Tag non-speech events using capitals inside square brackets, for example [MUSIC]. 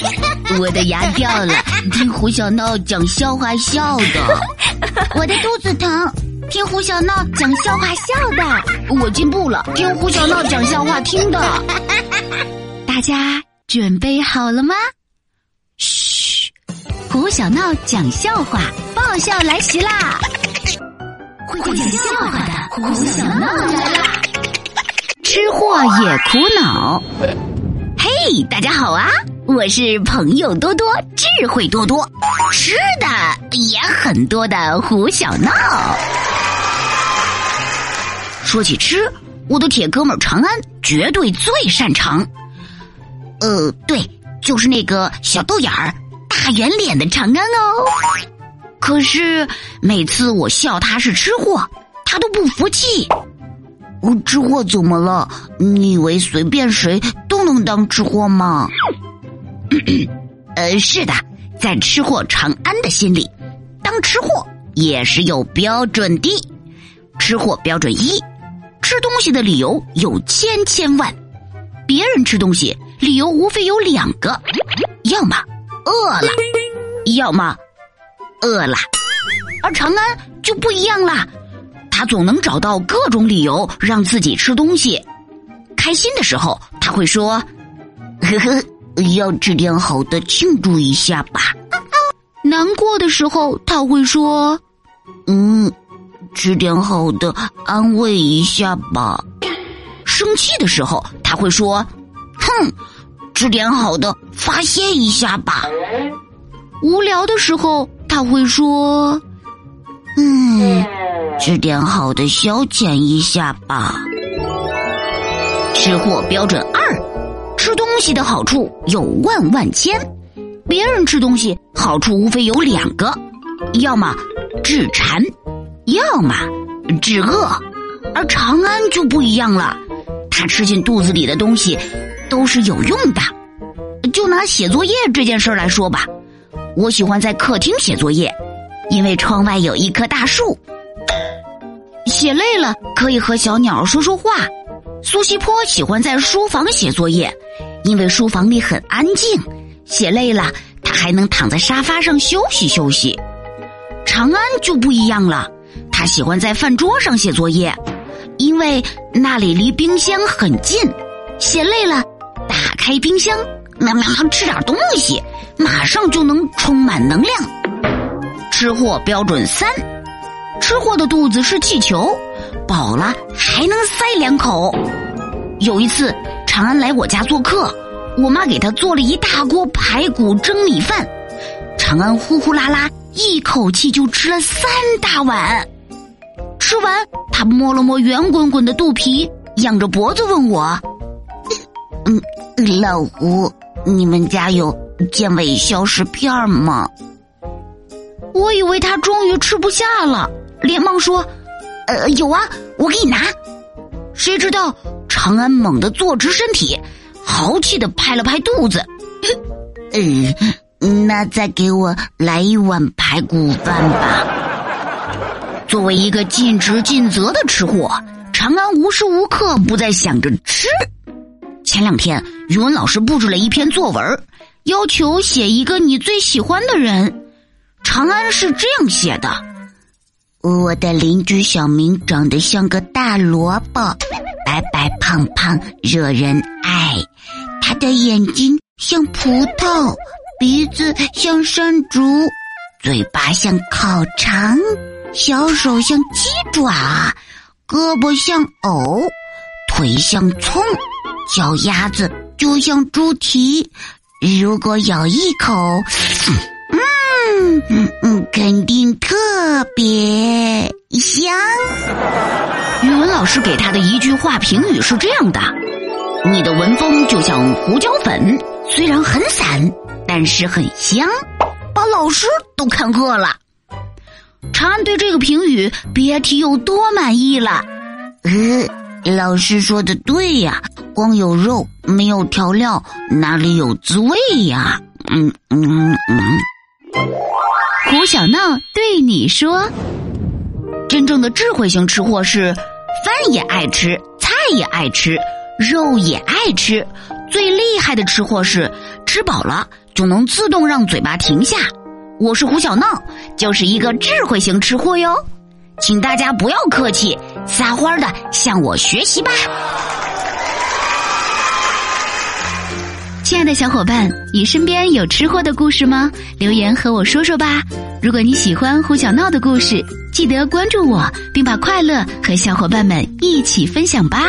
[LAUGHS] 我的牙掉了，听胡小闹讲笑话笑的。[LAUGHS] 我的肚子疼，听胡小闹讲笑话笑的。我进步了，听胡小闹讲笑话听的。[LAUGHS] 大家准备好了吗？嘘，胡小闹讲笑话，爆笑来袭啦！会讲笑话的胡小闹来啦！吃货也苦恼。嘿，大家好啊！我是朋友多多、智慧多多、吃的也很多的胡小闹。说起吃，我的铁哥们长安绝对最擅长。呃，对，就是那个小豆眼儿、大圆脸的长安哦。可是每次我笑他是吃货，他都不服气。吃货怎么了？你以为随便谁都能当吃货吗？[COUGHS] 呃，是的，在吃货长安的心里，当吃货也是有标准的。吃货标准一：吃东西的理由有千千万，别人吃东西理由无非有两个，要么饿了，要么饿了。而长安就不一样啦，他总能找到各种理由让自己吃东西。开心的时候，他会说：“呵呵。”要吃点好的庆祝一下吧。难过的时候他会说：“嗯，吃点好的安慰一下吧。”生气的时候他会说：“哼，吃点好的发泄一下吧。”无聊的时候他会说：“嗯，吃点好的消遣一下吧。”吃货标准二。吃东西的好处有万万千，别人吃东西好处无非有两个，要么治馋，要么治饿，而长安就不一样了，他吃进肚子里的东西都是有用的。就拿写作业这件事来说吧，我喜欢在客厅写作业，因为窗外有一棵大树，写累了可以和小鸟说说话。苏西坡喜欢在书房写作业。因为书房里很安静，写累了，他还能躺在沙发上休息休息。长安就不一样了，他喜欢在饭桌上写作业，因为那里离冰箱很近。写累了，打开冰箱，喵喵吃点东西，马上就能充满能量。吃货标准三：吃货的肚子是气球，饱了还能塞两口。有一次。长安来我家做客，我妈给他做了一大锅排骨蒸米饭，长安呼呼啦啦一口气就吃了三大碗。吃完，他摸了摸圆滚滚的肚皮，仰着脖子问我：“嗯，老胡，你们家有健胃消食片吗？”我以为他终于吃不下了，连忙说：“呃，有啊，我给你拿。”谁知道？长安猛地坐直身体，豪气的拍了拍肚子，嗯，那再给我来一碗排骨饭吧。作为一个尽职尽责的吃货，长安无时无刻不在想着吃。前两天，语文老师布置了一篇作文，要求写一个你最喜欢的人。长安是这样写的：我的邻居小明长得像个大萝卜。白白胖胖，惹人爱。他的眼睛像葡萄，鼻子像山竹，嘴巴像烤肠，小手像鸡爪，胳膊像藕，腿像葱，脚丫子就像猪蹄。如果咬一口，嗯嗯嗯，肯定特别。老师给他的一句话评语是这样的：“你的文风就像胡椒粉，虽然很散，但是很香。”把老师都看饿了。长安对这个评语别提有多满意了。呃，老师说的对呀，光有肉没有调料，哪里有滋味呀？嗯嗯嗯。胡小闹对你说：“真正的智慧型吃货是。”饭也爱吃，菜也爱吃，肉也爱吃。最厉害的吃货是吃饱了就能自动让嘴巴停下。我是胡小闹，就是一个智慧型吃货哟，请大家不要客气，撒欢的向我学习吧。亲爱的小伙伴，你身边有吃货的故事吗？留言和我说说吧。如果你喜欢胡小闹的故事，记得关注我，并把快乐和小伙伴们一起分享吧。